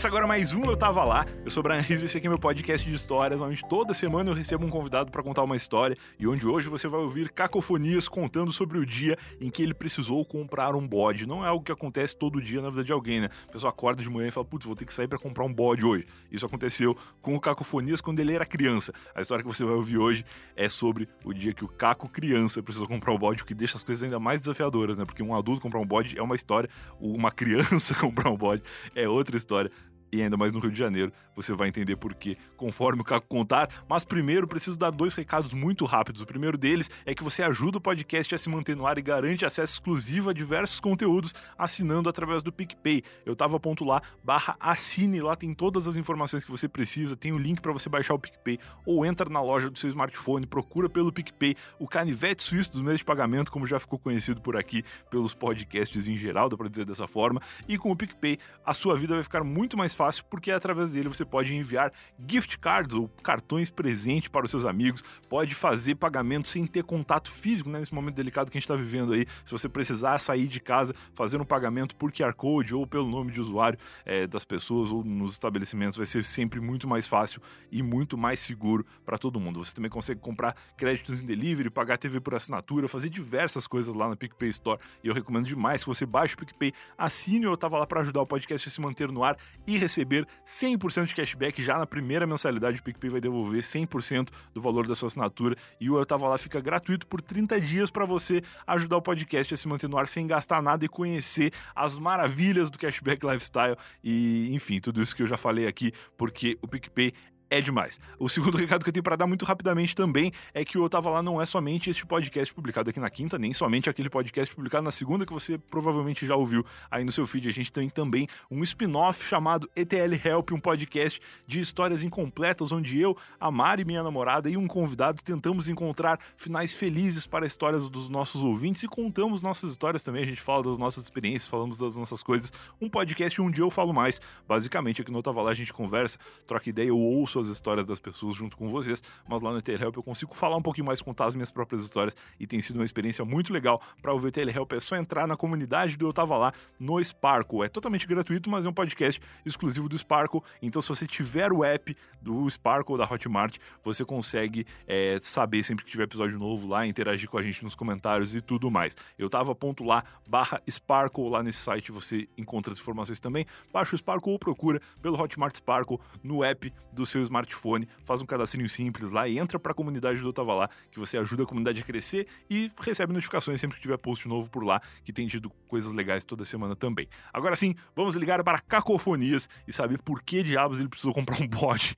Começa agora mais um Eu Tava Lá. Eu sou o Brian Rizzo e esse aqui é meu podcast de histórias, onde toda semana eu recebo um convidado para contar uma história e onde hoje você vai ouvir cacofonias contando sobre o dia em que ele precisou comprar um bode. Não é algo que acontece todo dia na vida de alguém, né? A pessoa acorda de manhã e fala, putz, vou ter que sair para comprar um bode hoje. Isso aconteceu com o Cacofonias quando ele era criança. A história que você vai ouvir hoje é sobre o dia que o Caco criança precisou comprar um bode, o que deixa as coisas ainda mais desafiadoras, né? Porque um adulto comprar um bode é uma história, uma criança comprar um bode é outra história e ainda mais no Rio de Janeiro. Você vai entender por quê conforme o Caco contar. Mas primeiro preciso dar dois recados muito rápidos. O primeiro deles é que você ajuda o podcast a se manter no ar e garante acesso exclusivo a diversos conteúdos assinando através do PicPay. Eu tava ponto lá, barra assine, lá tem todas as informações que você precisa, tem o link para você baixar o PicPay ou entra na loja do seu smartphone, procura pelo PicPay o canivete suíço dos meios de pagamento, como já ficou conhecido por aqui pelos podcasts em geral, dá para dizer dessa forma. E com o PicPay, a sua vida vai ficar muito mais fácil porque através dele você pode enviar gift cards ou cartões presente para os seus amigos, pode fazer pagamento sem ter contato físico né, nesse momento delicado que a gente está vivendo aí. Se você precisar sair de casa, fazer um pagamento por QR Code ou pelo nome de usuário é, das pessoas ou nos estabelecimentos, vai ser sempre muito mais fácil e muito mais seguro para todo mundo. Você também consegue comprar créditos em delivery, pagar TV por assinatura, fazer diversas coisas lá na PicPay Store e eu recomendo demais que você baixe o PicPay, assine eu estava lá para ajudar o podcast a se manter no ar e receber 100% de cashback já na primeira mensalidade. O PicPay vai devolver 100% do valor da sua assinatura e o Eu Tava Lá fica gratuito por 30 dias para você ajudar o podcast a se manter no ar sem gastar nada e conhecer as maravilhas do cashback lifestyle e, enfim, tudo isso que eu já falei aqui, porque o PicPay é demais. O segundo recado que eu tenho para dar muito rapidamente também é que o Eu Tava Lá não é somente este podcast publicado aqui na quinta, nem somente aquele podcast publicado na segunda que você provavelmente já ouviu aí no seu feed. A gente tem também um spin-off chamado ETL Help, um podcast de histórias incompletas, onde eu, a Mari, minha namorada, e um convidado tentamos encontrar finais felizes para histórias dos nossos ouvintes e contamos nossas histórias também. A gente fala das nossas experiências, falamos das nossas coisas. Um podcast dia eu falo mais. Basicamente, aqui no Eu Tava Lá a gente conversa, troca ideia, eu ouço as histórias das pessoas junto com vocês, mas lá no ETL Help eu consigo falar um pouquinho mais, contar as minhas próprias histórias e tem sido uma experiência muito legal. Para ouvir o Help é só entrar na comunidade do Eu Tava Lá no Sparkle. É totalmente gratuito, mas é um podcast exclusivo do Sparkle. Então, se você tiver o app do Sparkle da Hotmart, você consegue é, saber sempre que tiver episódio novo lá, interagir com a gente nos comentários e tudo mais. Eu tava ponto lá, barra Sparkle, lá nesse site você encontra as informações também. Baixa o Sparkle ou procura pelo Hotmart Sparkle no app do seu smartphone, faz um cadastrinho simples lá e entra para a comunidade do Tava Lá, que você ajuda a comunidade a crescer e recebe notificações sempre que tiver post novo por lá, que tem tido coisas legais toda semana também. Agora sim, vamos ligar para Cacofonias e saber por que diabos ele precisou comprar um bode.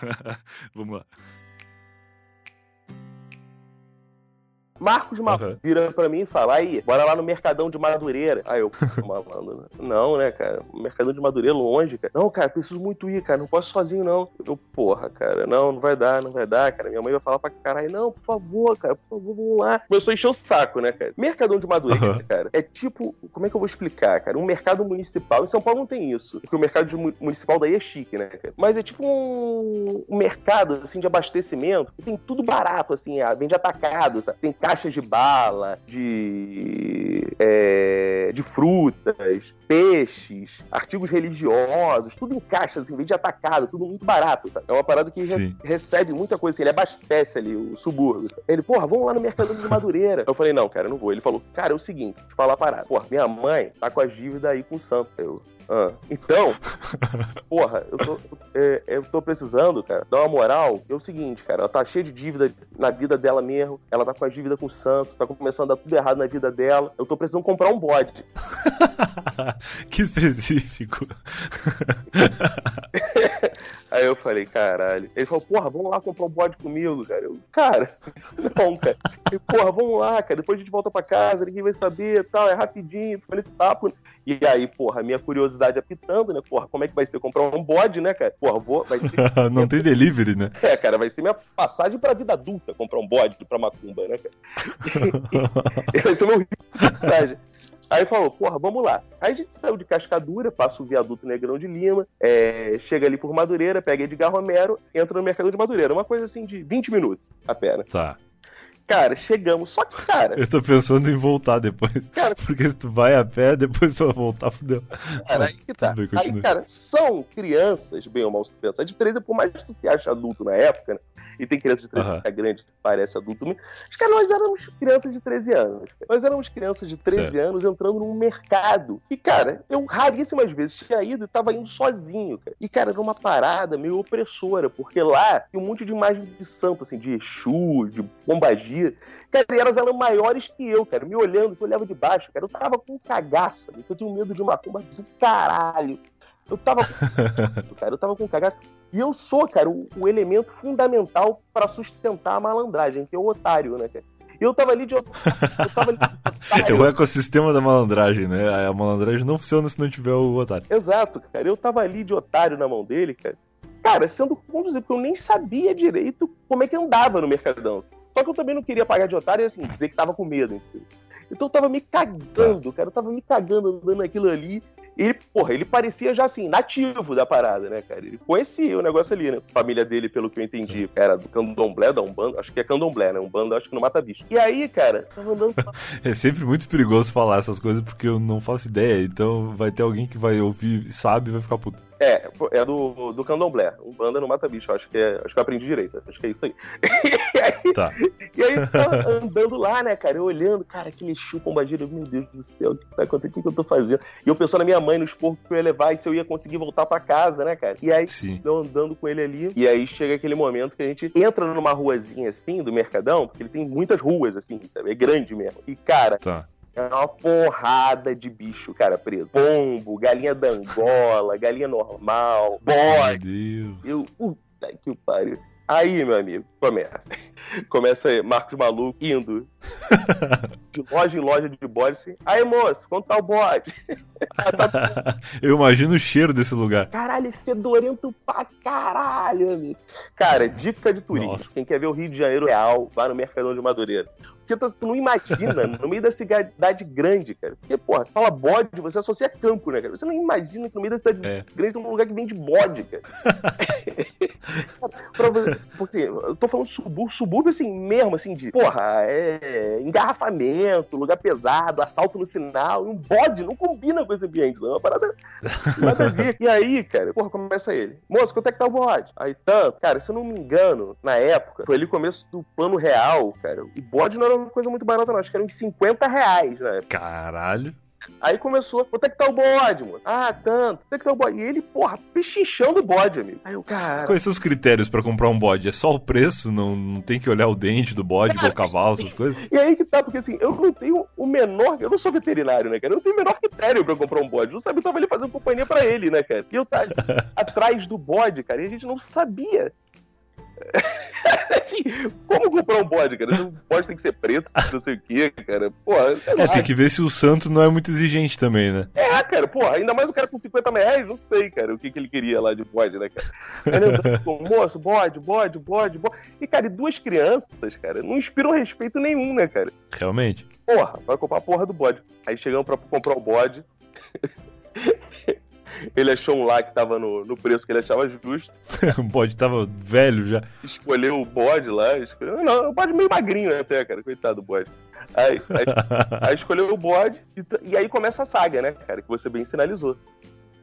vamos lá. Marcos uhum. vira pra mim e fala: aí, bora lá no Mercadão de Madureira. Aí eu, malandro, não, né, cara? Mercadão de Madureira longe, cara. Não, cara, preciso muito ir, cara. Não posso sozinho, não. Eu, porra, cara, não, não vai dar, não vai dar, cara. Minha mãe vai falar pra caralho, não, por favor, cara, por favor, vamos lá. Começou a encher o saco, né, cara? Mercadão de Madureira, uhum. cara, é tipo, como é que eu vou explicar, cara? Um mercado municipal. Em São Paulo não tem isso. Porque o mercado municipal daí é chique, né, cara? Mas é tipo um, um mercado, assim, de abastecimento. Que tem tudo barato, assim, vende atacado, sabe? Tem caixas de bala, de, é, de frutas, peixes, artigos religiosos, tudo em caixas, assim, vem de atacado, tudo muito barato. Sabe? É uma parada que re recebe muita coisa, assim, ele abastece ali o subúrbio. Sabe? Ele, porra, vamos lá no Mercado de Madureira. Eu falei, não, cara, eu não vou. Ele falou, cara, é o seguinte, deixa eu falar a parada. Porra, minha mãe tá com as dívidas aí com o Santo. Eu, ah, então, porra, eu tô, é, eu tô precisando, cara, dar uma moral. É o seguinte, cara, ela tá cheia de dívida na vida dela mesmo. Ela tá com a dívida com o Santos, tá começando a dar tudo errado na vida dela. Eu tô precisando comprar um bode. que específico. Aí eu falei, caralho. Ele falou, porra, vamos lá comprar um bode comigo, cara. Eu, cara, não, cara. E, porra, vamos lá, cara. Depois a gente volta pra casa, ninguém vai saber e tal. É rapidinho, foi nesse papo. E aí, porra, minha curiosidade apitando, né? Porra, como é que vai ser comprar um bode, né, cara? Porra, vou, vai ser. Não tem delivery, né? É, cara, vai ser minha passagem pra vida adulta comprar um bode pra macumba, né, cara? vai ser meu passagem. Aí falou, porra, vamos lá. Aí a gente saiu de Cascadura, passa o viaduto Negrão de Lima, é, chega ali por Madureira, pega Edgar Romero, entra no Mercado de Madureira. Uma coisa assim de 20 minutos a pé, né? Tá. Cara, chegamos. Só que, cara. Eu tô pensando em voltar depois. Cara, porque se tu vai a pé, depois pra voltar, fudeu. Cara, aí que tá. Bem, aí, cara, são crianças, bem ou mal se pensa, de 13, por mais que tu se ache adulto na época, né? E tem criança de 13 anos que é grande, que parece adulto. Mas, cara, nós éramos crianças de 13 anos. Nós éramos crianças de 13 certo. anos entrando num mercado. E, cara, eu raríssimas vezes tinha ido e tava indo sozinho, cara. E, cara, era uma parada meio opressora, porque lá tem um monte de imagem de santo, assim, de Exu, de Pombagira. Cara, e elas eram maiores que eu, cara. Me olhando, você olhava de baixo, cara. Eu tava com um cagaço, eu tinha medo de uma tumba do caralho. Eu tava com cara, eu tava com cagaço. E eu sou, cara, o, o elemento fundamental para sustentar a malandragem, que é o otário, né, cara? Eu tava ali de, eu tava ali de otário. É o ecossistema da malandragem, né? A malandragem não funciona se não tiver o otário. Exato, cara. Eu tava ali de otário na mão dele, cara. Cara, sendo conduzido, porque eu nem sabia direito como é que andava no Mercadão. Só que eu também não queria pagar de otário e assim, dizer que tava com medo. Entendeu? Então eu tava me cagando, cara. Eu tava me cagando andando aquilo ali. E ele, porra, ele parecia já assim, nativo da parada, né, cara? Ele conhecia o negócio ali, né? A família dele, pelo que eu entendi, era do candomblé, da Umbanda, acho que é candomblé, né? Umbanda, acho que não mata bicho. E aí, cara, tava andando. é sempre muito perigoso falar essas coisas porque eu não faço ideia. Então vai ter alguém que vai ouvir, sabe e vai ficar puto. É, é do, do candomblé. Um banda no mata bicho. Acho que, é, acho que eu aprendi direito. Acho que é isso aí. e aí, tá. e aí andando lá, né, cara? Eu olhando, cara, aquele chu pombagira. Meu Deus do céu, o que tá acontecendo? O que eu tô fazendo? E eu pensando na minha mãe, no esporro que eu ia levar e se eu ia conseguir voltar pra casa, né, cara? E aí, Sim. eu andando com ele ali. E aí chega aquele momento que a gente entra numa ruazinha assim, do Mercadão, porque ele tem muitas ruas, assim, sabe? É grande mesmo. E, cara, tá. É uma porrada de bicho, cara, preso. Pombo, galinha da Angola, galinha normal, bode. Meu Deus. Eu, puta que pariu. Aí, meu amigo, começa. Começa aí, Marcos Maluco indo de loja em loja de bode assim. Aí, moço, quanto tá o bode? Eu imagino o cheiro desse lugar. Caralho, fedorento pra caralho, amigo. Cara, dica de turismo. Nossa. Quem quer ver o Rio de Janeiro real, vai no Mercadão de Madureira. Porque tu, não imagina, no meio da cidade grande, cara. Porque, porra, fala bode, você associa campo, né, cara? Você não imagina que no meio da cidade é. grande tem um lugar que vende bode, cara. porque eu tô falando subúrbio, subúrbio assim mesmo, assim, de, porra, é engarrafamento, lugar pesado, assalto no sinal, um bode não combina com esse ambiente, não. É uma parada nada a ver. E aí, cara, porra, começa ele. Moço, quanto é que tá o bode? Aí, tanto. Cara, se eu não me engano, na época, foi ali o começo do plano real, cara. O bode não era uma coisa muito barata, não. Acho que eram uns 50 reais época. Caralho. Aí começou, quanto é que tá o bode, mano? Ah, tanto. Quanto é que tá o bode? E ele, porra, pechinchando o bode, amigo. Aí o cara. Quais são os critérios para comprar um bode? É só o preço? Não, não tem que olhar o dente do bode, do cavalo, essas coisas? E aí que tá, porque assim, eu não tenho o menor. Eu não sou veterinário, né, cara? Eu não tenho o menor critério pra comprar um bode. Não sabia, eu tava ali fazendo companhia pra ele, né, cara? E eu tava atrás do bode, cara, e a gente não sabia assim, como comprar um bode, cara? Um bode tem que ser preto, não sei o que, cara. Pô, é, tem que ver se o santo não é muito exigente também, né? É, cara, pô, ainda mais o cara com 50 reais, não sei, cara, o que, que ele queria lá de bode, né, cara? Aí, moço, bode, bode, bode, bode. E, cara, e duas crianças, cara, não inspiram respeito nenhum, né, cara? Realmente. Porra, vai comprar a porra do bode. Aí chegamos pra comprar o bode. Ele achou um lá que tava no, no preço que ele achava justo. o bode tava velho já. Escolheu o bode lá. Escolheu... Não, o bode meio magrinho até, cara. Coitado do bode. Aí, aí, aí escolheu o bode e, e, aí começa a saga, né, cara? Que você bem sinalizou.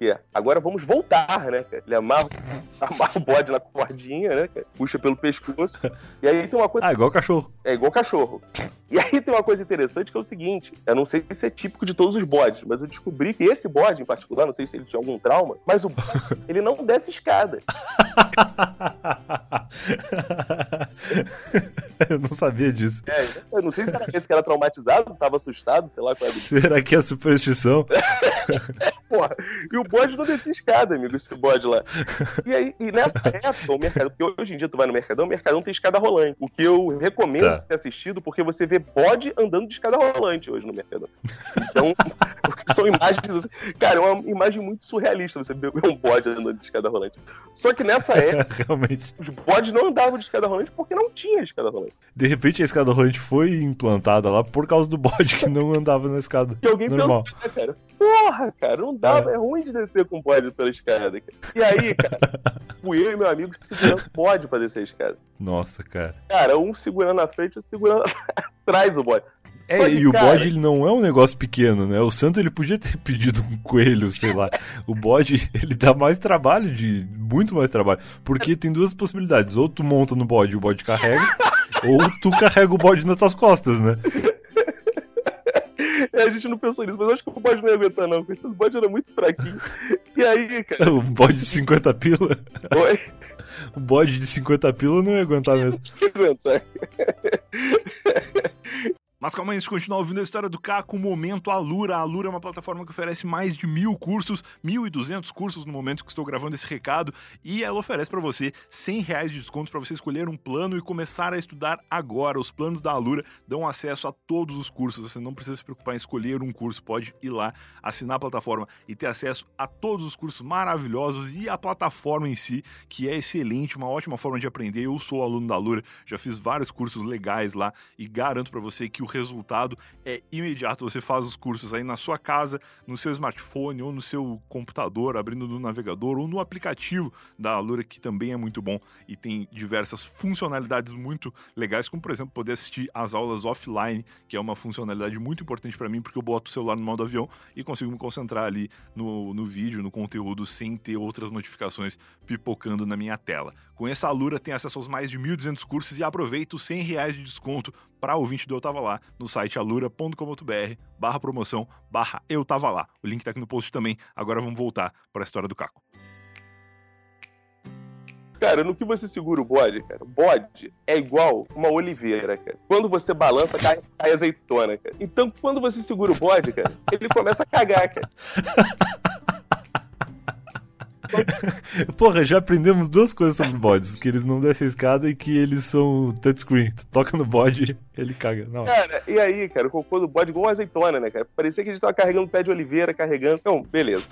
É, agora vamos voltar, né, cara? Ele amarra, amarra o bode na cordinha, né, cara? Puxa pelo pescoço. E aí tem uma coisa. Ah, igual cachorro. É igual cachorro. E aí tem uma coisa interessante que é o seguinte: eu não sei se é típico de todos os bodes, mas eu descobri que esse bode em particular, não sei se ele tinha algum trauma, mas o bode, ele não desce escada. eu não sabia disso. É, eu não sei se era esse que era traumatizado, tava assustado, sei lá qual era. Será que é superstição? Porra, e o bode não descia escada, amigo, esse bode lá. E aí, e nessa época, o mercado, porque hoje em dia tu vai no Mercadão, o Mercadão tem escada rolante. O que eu recomendo tá. ter assistido, porque você vê bode andando de escada rolante hoje no Mercadão. Então, são imagens. Cara, é uma imagem muito surrealista você ver um bode andando de escada rolante. Só que nessa época, Realmente. os bodes não andavam de escada rolante porque não tinha escada rolante. De repente a escada rolante foi implantada lá por causa do bode que não andava na escada. E alguém normal. pensou, né, cara? porra, cara, não dava, é, é ruim de descer com bode pela escada. Cara. E aí, cara, fui eu e meu amigo segurando bode pra descer a escada. Nossa, cara. Cara, um segurando na frente outro segurando atrás o bode. É, e o bode ele não é um negócio pequeno, né? O santo ele podia ter pedido um coelho, sei lá. O bode ele dá mais trabalho, de muito mais trabalho. Porque tem duas possibilidades. Ou tu monta no bode e o bode carrega, ou tu carrega o bode nas tuas costas, né? A gente não pensou nisso, mas acho que o bode não ia aguentar, não, o bode era muito fraquinho. E aí, cara. O bode de 50 pila? Oi? O bode de 50 pila não ia aguentar mesmo. Não ia aguentar. Mas calma aí, antes de continuar ouvindo a história do Caco, momento Alura. A Alura é uma plataforma que oferece mais de mil cursos, 1.200 cursos no momento que estou gravando esse recado, e ela oferece para você 100 reais de desconto para você escolher um plano e começar a estudar agora. Os planos da Alura dão acesso a todos os cursos, você não precisa se preocupar em escolher um curso, pode ir lá, assinar a plataforma e ter acesso a todos os cursos maravilhosos e a plataforma em si, que é excelente, uma ótima forma de aprender. Eu sou aluno da Alura, já fiz vários cursos legais lá e garanto para você que o resultado é imediato. Você faz os cursos aí na sua casa, no seu smartphone ou no seu computador, abrindo no navegador ou no aplicativo da Alura, que também é muito bom e tem diversas funcionalidades muito legais, como por exemplo poder assistir as aulas offline, que é uma funcionalidade muito importante para mim, porque eu boto o celular no modo avião e consigo me concentrar ali no, no vídeo, no conteúdo, sem ter outras notificações pipocando na minha tela. Com essa Alura tem acesso aos mais de 1.200 cursos e aproveita os 100 reais de desconto para ouvinte do Eu Tava Lá no site alura.com.br barra promoção barra Eu Tava Lá. O link tá aqui no post também. Agora vamos voltar para a história do Caco. Cara, no que você segura o bode, cara, bode é igual uma oliveira, cara. Quando você balança, cai, cai azeitona, cara. Então, quando você segura o bode, cara, ele começa a cagar, cara. Porra, já aprendemos duas coisas sobre bodes: que eles não descem a escada e que eles são touchscreen. Tu toca no bode, ele caga. Não. Cara, e aí, cara, o cocô do bode igual uma azeitona, né, cara? Parecia que a gente tava carregando pé de oliveira, carregando. Então, beleza.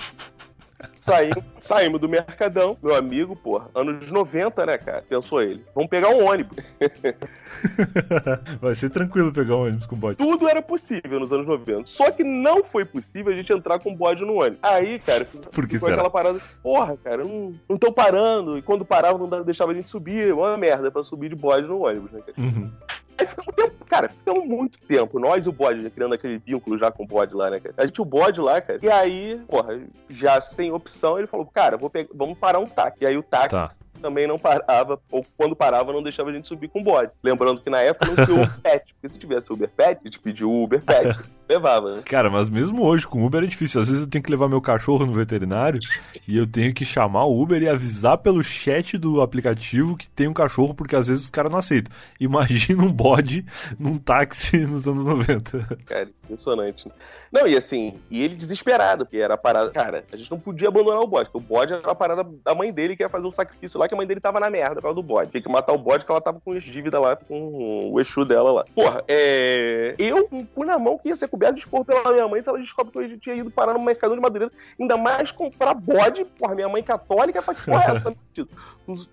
Saímos, saímos do Mercadão, meu amigo, porra, anos 90, né, cara? Pensou ele. Vamos pegar um ônibus. Vai ser tranquilo pegar um ônibus com bode. Tudo era possível nos anos 90. Só que não foi possível a gente entrar com bode no ônibus. Aí, cara, Por que foi será? aquela parada. Porra, cara, não, não tô parando. E quando parava, não deixava a gente subir. Uma merda pra subir de bode no ônibus, né, cara? Uhum. Cara, ficamos muito tempo. Nós e o bode, né, criando aquele vínculo já com o bode lá, né, cara? A gente o bode lá, cara. E aí, porra, já sem opção, ele falou, cara, vou pegar, vamos parar um táxi. E aí o táxi. Tá. Também não parava, ou quando parava, não deixava a gente subir com o bode. Lembrando que na época não tinha Uber Pet, porque se tivesse Uber Pet, a gente pediu Uber Pet, levava, né? Cara, mas mesmo hoje com Uber é difícil. Às vezes eu tenho que levar meu cachorro no veterinário e eu tenho que chamar o Uber e avisar pelo chat do aplicativo que tem um cachorro, porque às vezes os caras não aceitam. Imagina um bode num táxi nos anos 90. Cara, impressionante. Não, e assim, e ele desesperado, porque era a parada. Cara, a gente não podia abandonar o bode, porque o bode era a parada da mãe dele que ia fazer um sacrifício lá, que a mãe dele tava na merda por causa do bode. Tinha que matar o bode, que ela tava com as dívidas lá, com o Exu dela lá. Porra, é. Eu, com o cu na mão, que ia ser coberto de esporro pela minha mãe se ela descobre que eu tinha ido parar no mercado de Madureira. Ainda mais comprar bode, porra, minha mãe católica, pra que porra é essa? Tu,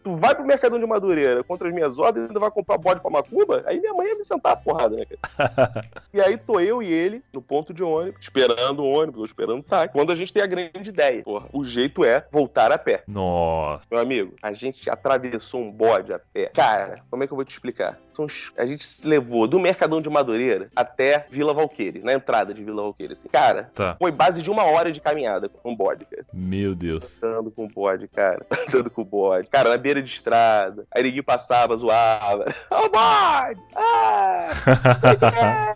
tu vai pro Mercadão de Madureira contra as minhas ordens e ainda vai comprar bode pra Macumba? Aí minha mãe ia me sentar a porrada, né, cara? E aí tô eu e ele no ponto de ônibus, esperando o ônibus, ou esperando o táxi. Quando a gente tem a grande ideia, porra, o jeito é voltar a pé. Nossa. Meu amigo, a gente atravessou um bode a pé. Cara, como é que eu vou te explicar? A gente se levou do Mercadão de Madureira até Vila Valqueire, na entrada de Vila Valqueire, assim. Cara, Tá. foi base de uma hora de caminhada com o bode, cara. Meu Deus. Andando com o bode, cara. Andando com o bode. Cara, na beira de estrada. Aí ninguém passava, zoava. Ó o bode! Ah!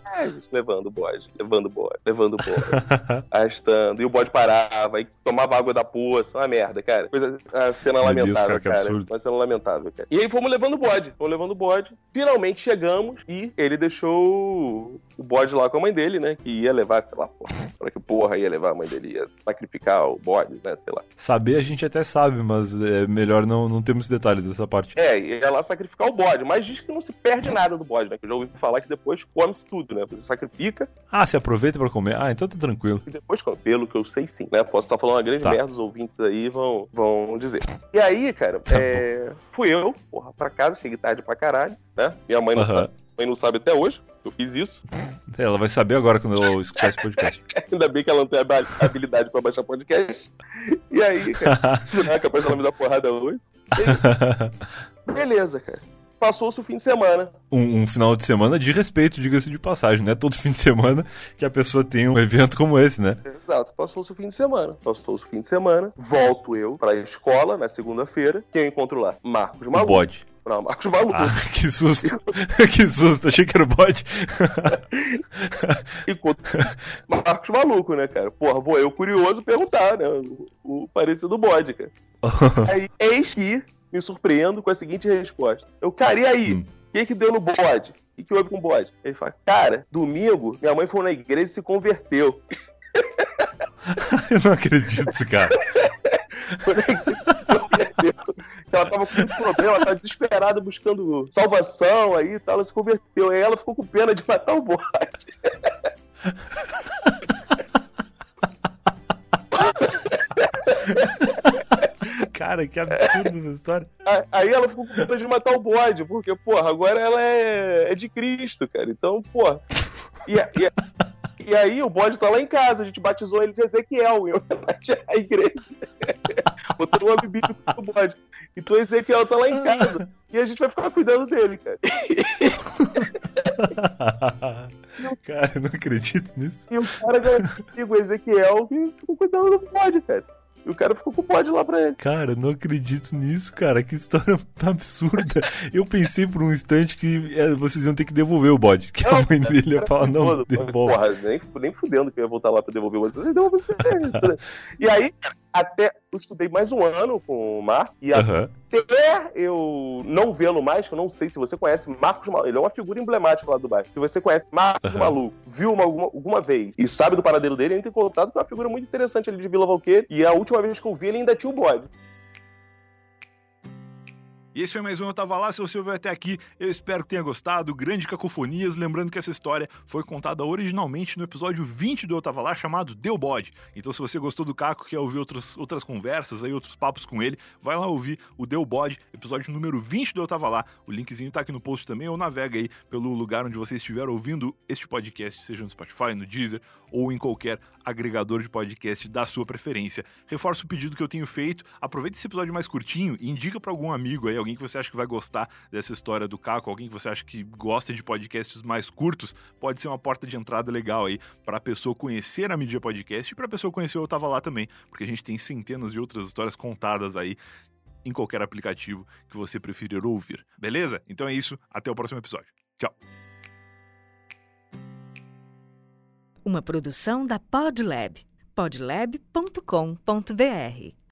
levando o bode, levando o bode, levando o bode. Arrastando. E o bode parava, aí tomava água da poça. Uma merda, cara. Coisa, a cena Meu Deus, lamentável, cara, que cara. absurdo. Uma cena lamentável, cara. E aí fomos levando o bode. Fomos levando o bode. Finalmente chegamos e ele deixou o bode lá com a mãe dele, né? Que ia levar, sei lá, porra. Pra que porra ia levar a mãe dele? Ia sacrificar o bode, né? Sei lá. Saber a gente até sabe, mas é melhor não, não termos detalhes dessa parte. É, ia lá sacrificar o bode, mas diz que não se perde nada do bode, né? Que eu já ouvi falar que depois come-se tudo, né? Sacrifica Ah, se aproveita pra comer. Ah, então tá tranquilo. e depois. Pelo que eu sei, sim, né? Posso estar falando uma grande Tá. merda, os ouvintes aí vão, vão dizer. E aí, cara, Tá é, fui eu, porra, pra casa, cheguei tarde pra caralho, né? Minha mãe não sabe. mãe não sabe até hoje. Eu fiz isso. Ela vai saber agora quando eu escutar esse podcast. Ainda bem que ela não tem habilidade pra baixar podcast. E aí, cara, capaz dela me dar porrada hoje. Beleza, cara. Passou-se o fim de semana. Um, um, final de semana de respeito, diga-se de passagem, não é todo fim de semana que a pessoa tem um evento como esse, né? Exato, passou-se o fim de semana. Passou-se o fim de semana, volto eu pra escola na segunda-feira. Quem eu encontro lá? Marcos Maluco. Bode. Não, Marcos Maluco. Ah, que susto. que susto, achei que era o bode. Encontro Marcos Maluco, né, cara? Porra, vou eu curioso perguntar, né? O, o parecido do bode, cara. Aí, eis que me surpreendo com a seguinte resposta. Eu, cara, e aí? Hum. O que, que deu no bode? O que, que houve com o bode? Ele fala, cara, domingo minha mãe foi na igreja e se converteu. Eu não acredito, cara. foi na igreja se converteu. Ela tava com um problema, ela tava desesperada buscando salvação aí e tal, ela se converteu. Aí ela ficou com pena de matar o bode. Cara, que absurdo essa história. Aí ela ficou com vontade de matar o bode, porque, porra, agora ela é, é de Cristo, cara. Então, porra. E, e, e, aí o bode tá lá em casa, a gente batizou ele de Ezequiel em homenagem à igreja. Botou uma bebida pro bode. Então Ezequiel tá lá em casa. E a gente vai ficar cuidando dele, cara. cara, eu não acredito nisso. E o cara ganhou o Ezequiel que ficou cuidando do bode, cara. E o cara ficou com o bode lá pra ele. Cara, não acredito nisso, cara. Que história absurda. Eu pensei por um instante que é, vocês iam ter que devolver o bode. Que não, a mãe dele ia falar, não, devolve. Porra, nem, nem fudendo que eu ia voltar lá pra devolver vocês. Devolve E aí, até eu estudei mais um ano com o Marco. E uhum. até eu não vê-lo mais, que eu não sei se você conhece Marcos Maluco. Ele é uma figura emblemática lá do bairro. Se você conhece Marcos uhum. Maluco, viu uma, alguma, alguma vez e sabe do paradeiro dele, entra em contato com uma figura muito interessante ali de Vila Valqueire. E a última vez que eu vi, ele ainda tinha o bode. E esse foi mais um Eu Tava Lá. Se você ouviu até aqui, eu espero que tenha gostado. Grande Cacofonias. Lembrando que essa história foi contada originalmente no episódio 20 do Eu Tava Lá, chamado Deu Bode. Então, se você gostou do Caco, quer ouvir outras, outras conversas, aí, outros papos com ele, vai lá ouvir o Deu Bode, episódio número 20 do Eu Tava Lá. O linkzinho tá aqui no post também, ou navega aí pelo lugar onde você estiver ouvindo este podcast, seja no Spotify, no Deezer ou em qualquer agregador de podcast da sua preferência. Reforço o pedido que eu tenho feito. Aproveite esse episódio mais curtinho e indica para algum amigo aí, alguém que você acha que vai gostar dessa história do Caco, alguém que você acha que gosta de podcasts mais curtos, pode ser uma porta de entrada legal aí para a pessoa conhecer a mídia podcast e para a pessoa conhecer o Eu Tava Lá também, porque a gente tem centenas de outras histórias contadas aí em qualquer aplicativo que você preferir ouvir. Beleza? Então é isso, até o próximo episódio. Tchau. Uma produção da Podlab. podlab.com.br